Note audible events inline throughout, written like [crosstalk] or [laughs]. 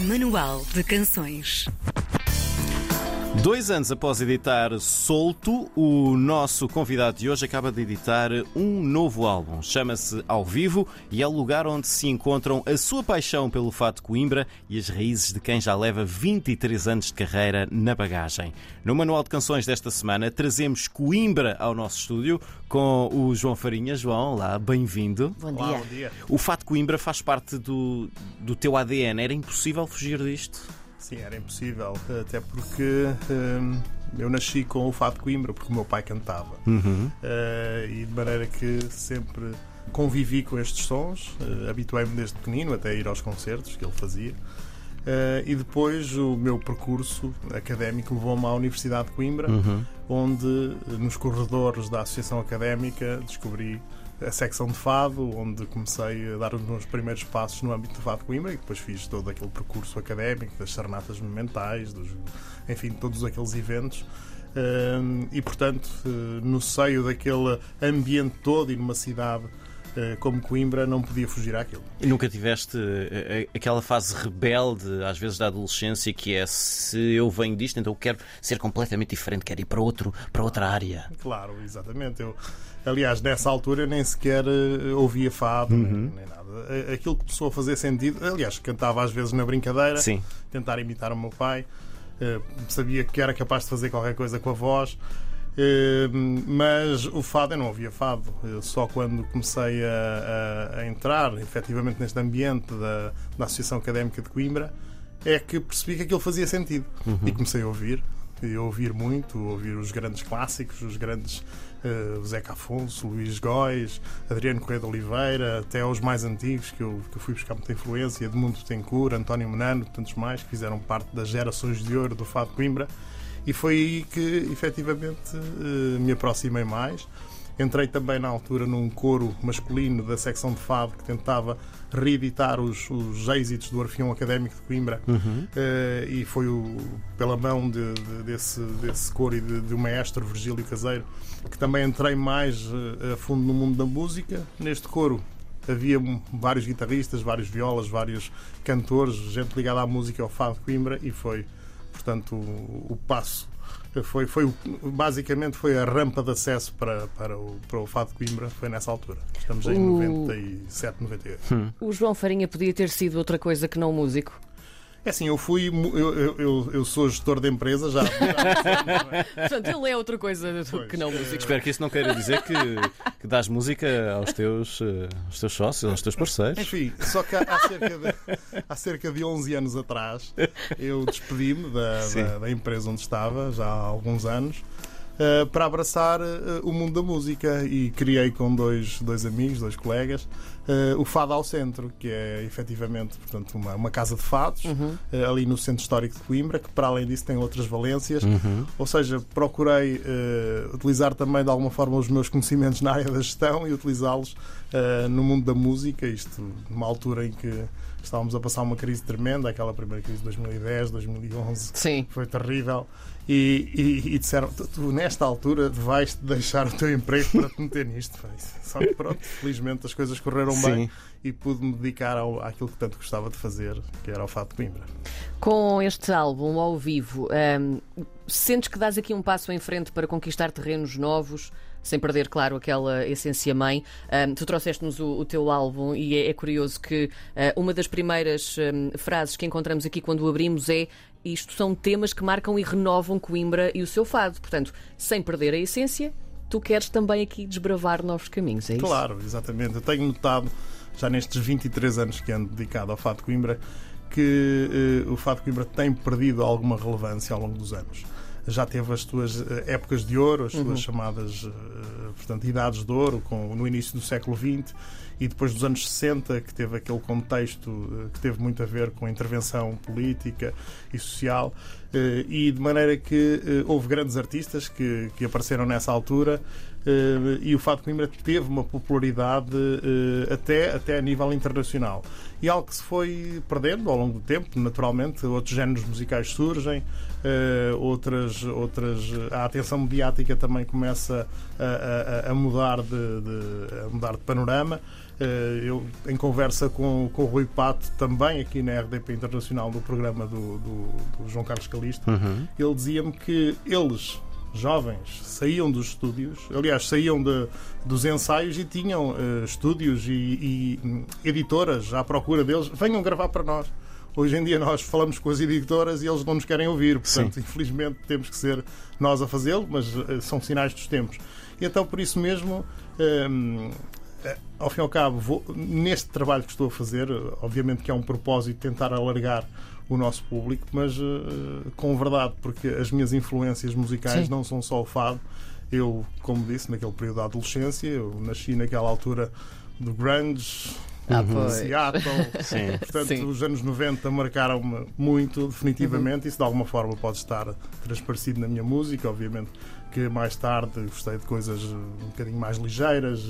Manual de Canções. Dois anos após editar Solto, o nosso convidado de hoje acaba de editar um novo álbum. Chama-se Ao Vivo e é o lugar onde se encontram a sua paixão pelo fato Coimbra e as raízes de quem já leva 23 anos de carreira na bagagem. No Manual de Canções desta semana trazemos Coimbra ao nosso estúdio com o João Farinha. João, olá, bem-vindo. Bom dia. Olá, bom dia. O fato Coimbra faz parte do, do teu ADN. Era impossível fugir disto? Sim, era impossível, até porque hum, eu nasci com o Fado de Coimbra, porque o meu pai cantava. Uhum. Eh, e de maneira que sempre convivi com estes sons, eh, habituei-me desde pequenino até ir aos concertos que ele fazia. Eh, e depois o meu percurso académico levou-me à Universidade de Coimbra, Uhum. onde nos corredores da Associação Académica descobri a secção de fado, onde comecei a dar os meus primeiros passos no âmbito do fado de Coimbra e depois fiz todo aquele percurso académico das serenatas monumentais, dos, enfim, todos aqueles eventos. Hum, e portanto, eh, no seio daquele ambiente todo e numa cidade eh, como Coimbra, não podia fugir àquilo. E nunca tiveste eh, aquela fase rebelde, às vezes da adolescência, que é se eu venho disto, então eu quero ser completamente diferente, quero ir para, outro, para outra área. Claro, exatamente. Eu, aliás, nessa altura eu nem sequer eh, ouvia fado, nem, nem nada. Aquilo começou a fazer sentido. Aliás, cantava às vezes na brincadeira, Sim. tentar imitar o meu pai. Eh, sabia que era capaz de fazer qualquer coisa com a voz. Eh, mas o fado, eu não ouvia fado. Eu só quando comecei a, a- a entrar efetivamente neste ambiente da, da Associação Académica de Coimbra é que percebi que aquilo fazia sentido. E comecei a ouvir. E a ouvir muito, a ouvir os grandes clássicos, os grandes eh, Zeca Afonso, Luís Góis, Adriano Correia de Oliveira, até aos mais antigos, que eu, que eu fui buscar muita influência, Edmundo Tencourt, António Menano, tantos mais, que fizeram parte das gerações de ouro do Fado Coimbra. E foi aí que efetivamente eh, me aproximei mais. Entrei também na altura num coro masculino da secção de Fado que tentava reeditar os, os êxitos do Orfeão Académico de Coimbra Eh, e foi o- pela mão de- de- desse, desse coro e de, de um maestro, Virgílio Caseiro, que também entrei mais eh, a fundo no mundo da música. Neste coro havia vários guitarristas, vários violas, vários cantores, gente ligada à música ao Fado de Coimbra e foi, portanto, o, o passo. Foi, foi o- basicamente foi a rampa de acesso para, para, o, para o Fado de Coimbra, foi nessa altura. Estamos em O- 97, 98. O João Farinha podia ter sido outra coisa que não músico. É assim, eu fui. Eu, eu, eu, sou gestor de empresa já. Portanto, ele é outra coisa Pois. que não músico. Espero que isso não queira dizer que, que dás música aos teus, eh, aos teus sócios, aos teus parceiros. Enfim, só que há há cerca, de, há cerca de 11 anos atrás eu despedi-me da, da, da empresa onde estava, já há alguns anos, eh, para abraçar eh, o mundo da música e criei com dois, dois amigos, dois colegas, eh, o Fado ao Centro, que é efetivamente portanto, uma, uma casa de fados eh, ali no Centro Histórico de Coimbra, que para além disso tem outras valências. Uhum. Ou seja, procurei utilizar também de alguma forma os meus conhecimentos na área da gestão e utilizá-los eh, no mundo da música, isto numa altura em que estávamos a passar uma crise tremenda, aquela primeira crise de 2010, 2011, Sim. foi terrível. E, e- e disseram: tu, tu, nesta altura vais deixar o teu emprego para te meter nisto. Só que pronto, felizmente as coisas correram bem Sim. e pude-me dedicar ao, àquilo que tanto gostava de fazer, que era o Fato de Coimbra. Com este álbum ao vivo, hum, sentes que dás aqui um passo em frente para conquistar terrenos novos, sem perder, claro, aquela essência mãe? Hum, tu trouxeste-nos o, o teu álbum e é, é curioso que ah, uma das primeiras hum, frases que encontramos aqui quando o abrimos é isto são temas que marcam e renovam Coimbra e o seu fado. Portanto, sem perder a essência, tu queres também aqui desbravar novos caminhos, é isso? Claro, exatamente. Eu tenho notado, já nestes 23 anos que ando dedicado ao Fado de Coimbra, que eh, o Fado de Coimbra tem perdido alguma relevância ao longo dos anos. Já teve as suas eh, épocas de ouro, as suas chamadas eh, portanto, idades de ouro, com, no início do século XX e depois dos anos 60, que teve aquele contexto eh, que teve muito a ver com a intervenção política e social, e de maneira que houve grandes artistas que, que apareceram nessa altura e o Fado de Coimbra teve uma popularidade eh, até, até a nível internacional. E algo que se foi perdendo ao longo do tempo, naturalmente, outros géneros musicais surgem, eh, outras, outras, a atenção mediática também começa a, a- a mudar, de, de- a mudar de panorama. Eh, eu, em conversa com, com o Rui Pato, também aqui na RDP Internacional, no programa do, do, do João Carlos Calista, Uhum. ele dizia-me que eles, jovens, saíam dos estúdios, aliás, saíam de, dos ensaios e tinham eh, estúdios e, e, hum, editoras à procura deles, venham gravar para nós. Hoje em dia nós falamos com as editoras e eles não nos querem ouvir, portanto, infelizmente temos que ser nós a fazê-lo, mas eh, são sinais dos tempos. E então, por isso mesmo, hum, eh, ao fim e ao cabo, vou- neste trabalho que estou a fazer, obviamente que é um propósito tentar alargar o nosso público, mas eh, com verdade, porque as minhas influências musicais Sim. não são só o fado. Eu, como disse, naquele período da adolescência, eu nasci naquela altura do grunge, Ah, pois. Seattle. [laughs] Sim. Portanto, Sim. os anos 90 marcaram-me muito, definitivamente. Isso de alguma forma pode estar transparecido na minha música. Obviamente que mais tarde gostei de coisas um bocadinho mais ligeiras,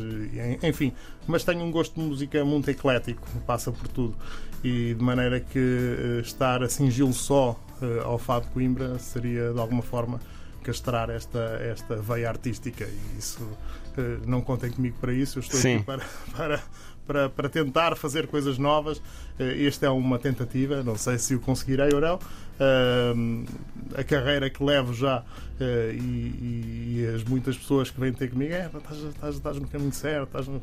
enfim. Mas tenho um gosto de música muito eclético, passa por tudo. E de maneira que eh, estar a cingir só eh, ao Fado Coimbra seria de alguma forma castrar esta, esta veia artística e isso eh, não contem comigo para isso, eu estou Sim. aqui para, para, para, para tentar fazer coisas novas. Eh, Esta é uma tentativa, não sei se o conseguirei ou não. Ahm, a carreira que levo já eh, e, e as muitas pessoas que vêm ter comigo é, "Pá, estás, estás, estás no caminho certo, estás no...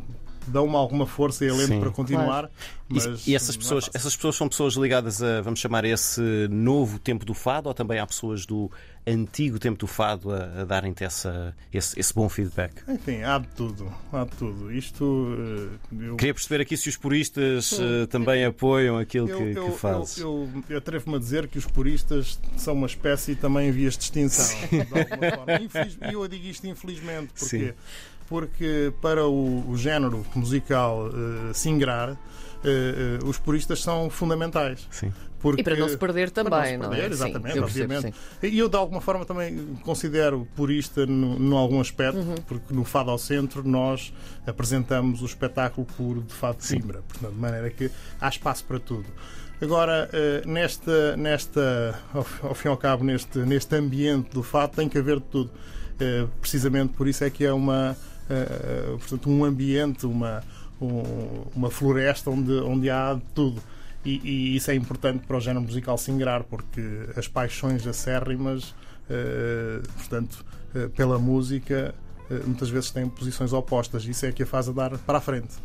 dão-me alguma força e alento Sim. para continuar. E- Mas e essas é pessoas, essas pessoas são pessoas ligadas a, vamos chamar, esse novo tempo do fado ou também há pessoas do antigo tempo do fado a, a darem-te essa, esse, esse bom feedback? Enfim, há de tudo, há de tudo. Isto eh, eu Queria perceber aqui se os puristas eh, também apoiam aquilo Eu, que, eu, que fazes. eu, eu, eu atrevo-me a dizer que os puristas são uma espécie também em vias de extinção. De alguma forma. Infeliz- E eu digo isto infelizmente Sim. Porque, para o, o género musical eh, se ingrar, eh, eh, os puristas são fundamentais. Sim. Porque, E para não se perder para também, não se não é? perder, Sim, Exatamente, eu percebo, obviamente. sim. E eu, de alguma forma, também considero purista no, no algum aspecto, Uhum. porque no Fado ao Centro nós apresentamos o espetáculo puro de Fado de Sim. Coimbra, portanto, de maneira que há espaço para tudo. Agora, nesta, nesta ao, fim e ao cabo, neste, neste ambiente do Fado, tem que haver de tudo. Precisamente por isso é que é uma, eh, portanto, um ambiente, uma, um- uma floresta onde, onde há tudo. E, e isso é importante para o género musical se ingrar, porque as paixões acérrimas, eh, portanto, eh, pela música, eh, muitas vezes têm posições opostas. Isso é que a faz a dar para a frente.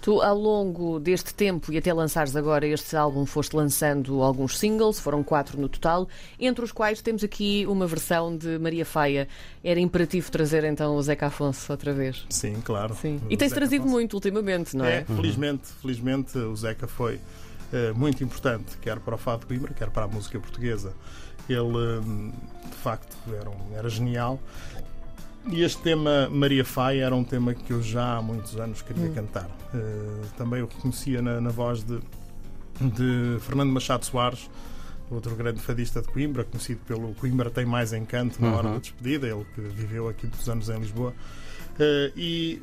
Tu, ao longo deste tempo e até lançares agora este álbum, foste lançando alguns singles, foram quatro no total, entre os quais temos aqui uma versão de Maria Faia. Era imperativo trazer então o Zeca Afonso outra vez. Sim, claro. Sim. E tens Zeca trazido Afonso. muito ultimamente, não é? É, felizmente, felizmente o Zeca foi eh, muito importante, quer para o Fado de Coimbra, quer para a música portuguesa. Ele, hum, de facto, era, um- era genial. E este tema, Maria Faia, era um tema que eu já há muitos anos queria cantar. Eh, também o reconhecia na, na voz de, de Fernando Machado Soares, outro grande fadista de Coimbra, conhecido pelo Coimbra Tem Mais Encanto na hora Uhum. da despedida, ele que viveu aqui muitos anos em Lisboa. Eh, e,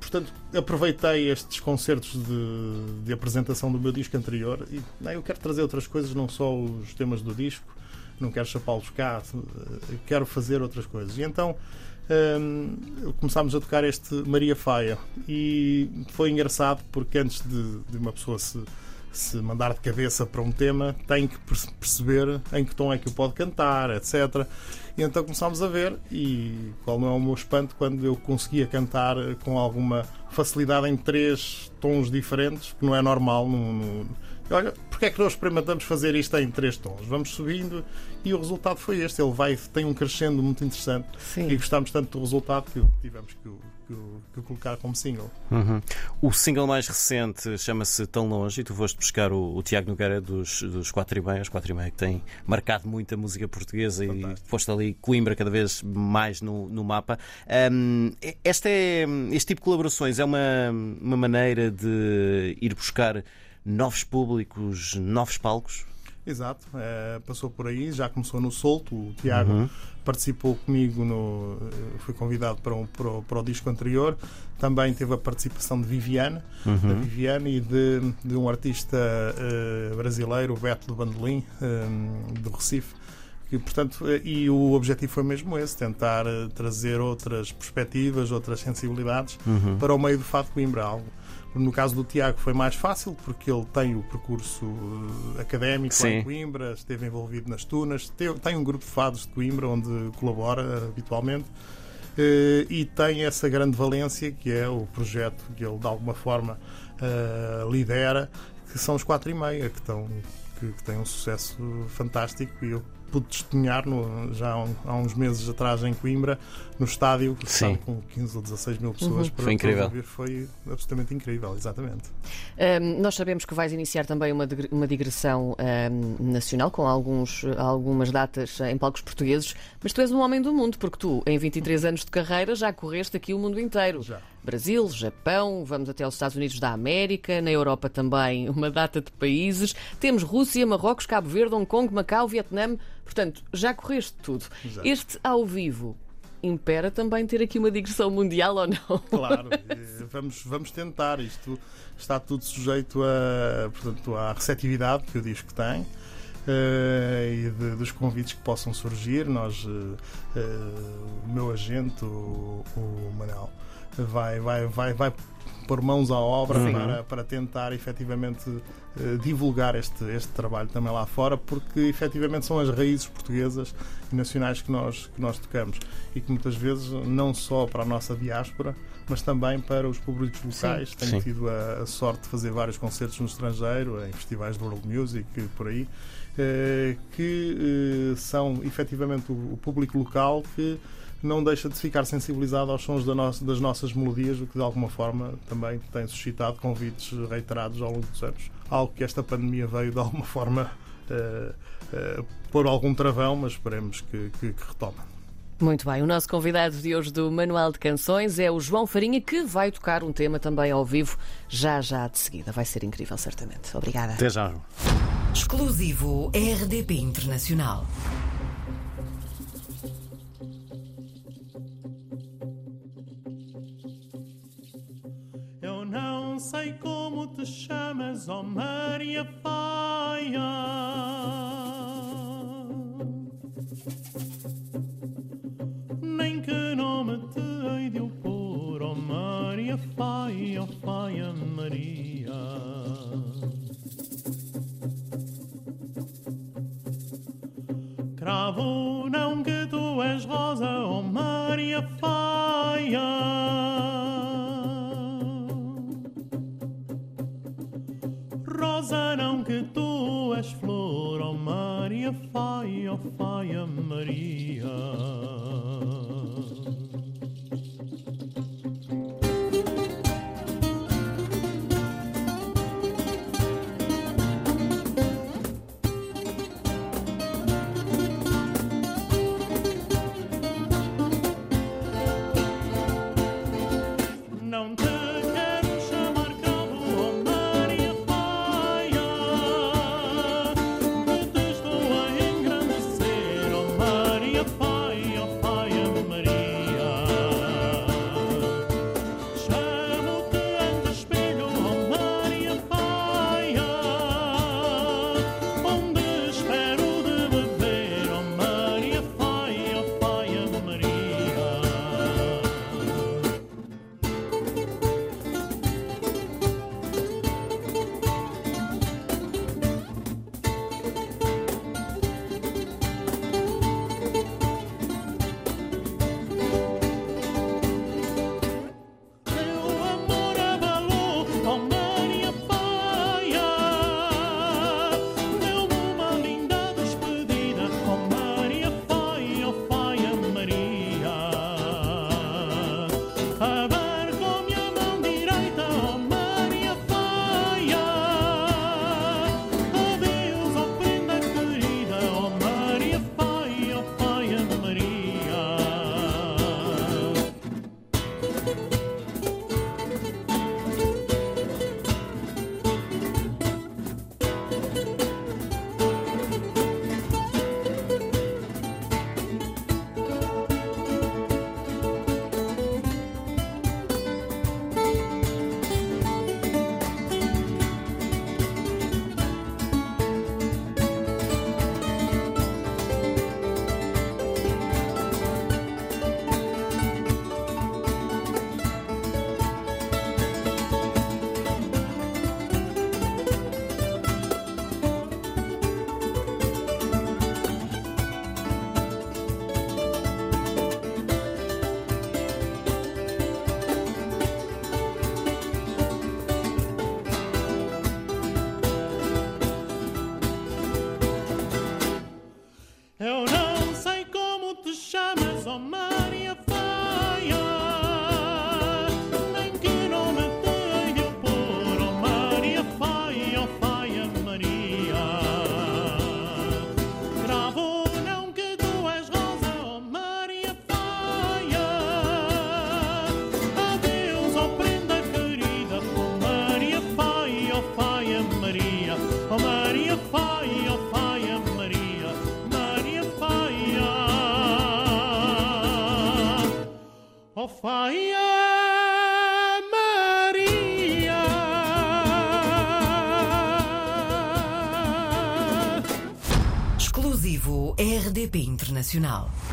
portanto, aproveitei estes concertos de, de apresentação do meu disco anterior e não, eu quero trazer outras coisas, não só os temas do disco, não quero chapá-los cá, eh, quero fazer outras coisas. E então hum, começámos a tocar este Maria Faia e foi engraçado porque antes de, de uma pessoa se, se mandar de cabeça para um tema tem que perce- perceber em que tom é que o pode cantar, etc. E então começámos a ver e qual não é o meu espanto quando eu conseguia cantar com alguma facilidade em três tons diferentes, que não é normal no, no- Olha, porque é que nós experimentamos fazer isto em três tons? Vamos subindo e o resultado foi este. Ele vai, tem um crescendo muito interessante Sim. e gostámos tanto do resultado que tivemos que, o- que, o- que o colocar como single. Uhum. O single mais recente chama-se Tão Longe e tu foste buscar o, o Tiago Nogueira dos, dos 4 e meia, os 4 e meia que tem marcado muito a música portuguesa Fantástico. e foste ali Coimbra cada vez mais no, no mapa. Hum, este, é, este tipo de colaborações é uma, uma maneira de ir buscar novos públicos, novos palcos? Exato, eh, passou por aí, já começou no Solto. O Tiago Uhum. participou comigo, no, eh, foi convidado para, um, para, o, para o disco anterior. Também teve a participação de Viviane, da Viviane e de, de um artista eh, brasileiro, o Beto do Bandolim, do Recife. Que, portanto, e o objetivo foi mesmo esse: tentar trazer outras perspectivas, outras sensibilidades Uhum. para o meio do Fado Coimbra. Algo No caso do Tiago foi mais fácil porque ele tem o percurso eh, académico lá Sim. em Coimbra, esteve envolvido nas Tunas, te- tem um grupo de fados de Coimbra onde colabora habitualmente eh, e tem essa grande valência que é o projeto que ele de alguma forma eh, lidera, que são os 4 e meia, que, estão, que, que têm um sucesso fantástico e eu pude testemunhar no- já há, um- há uns meses atrás em Coimbra, no estádio, que Sim. estava com 15 ou 16 mil pessoas para Foi incrível. ouvir. Foi absolutamente incrível, exatamente. Ahm, nós sabemos que vais iniciar também uma, uma digressão ahm, nacional com alguns, algumas datas em palcos portugueses, mas tu és um homem do mundo, porque tu, em 23 anos de carreira, já correste aqui o mundo inteiro. Já. Brasil, Japão, vamos até aos Estados Unidos da América, na Europa também [laughs] uma data de países. Temos Rússia, Marrocos, Cabo Verde, Hong Kong, Macau, Vietnã. Portanto, já correste tudo. Já. Este ao vivo impera também ter aqui uma digressão mundial ou não? [laughs] Claro, [laughs] eh, vamos, vamos tentar. Isto está tudo sujeito a, portanto, à receptividade que o disco tem. Eh, e de- dos convites que possam surgir, nós, eh, eh, o meu agente, o, o Manel, vai, vai, vai, vai pôr mãos à obra Sim. para, para tentar efetivamente divulgar este, este trabalho também lá fora, porque efetivamente são as raízes portuguesas e nacionais que nós, que nós tocamos e que muitas vezes não só para a nossa diáspora, mas também para os públicos locais. Sim. Tenho Sim. tido a, a sorte de fazer vários concertos no estrangeiro, em festivais de world music, e por aí, que eh, são efetivamente o, público local que não deixa de ficar sensibilizado aos sons das nossas melodias, o que de alguma forma também tem suscitado convites reiterados ao longo dos anos. Algo que esta pandemia veio de alguma forma eh, eh, pôr algum travão, mas esperemos que, que, que retome. Muito bem, o nosso convidado de hoje do Manual de Canções é o João Farinha, que vai tocar um tema também ao vivo, já já de seguida. Vai ser incrível, certamente. Obrigada. Até já, João. Exclusivo RDP Internacional. Eu não sei como te chamas, ó Maria Maria Faia. Rosa não que tu és flor, ó Maria Faia, ó Faia Maria. father. Internacional.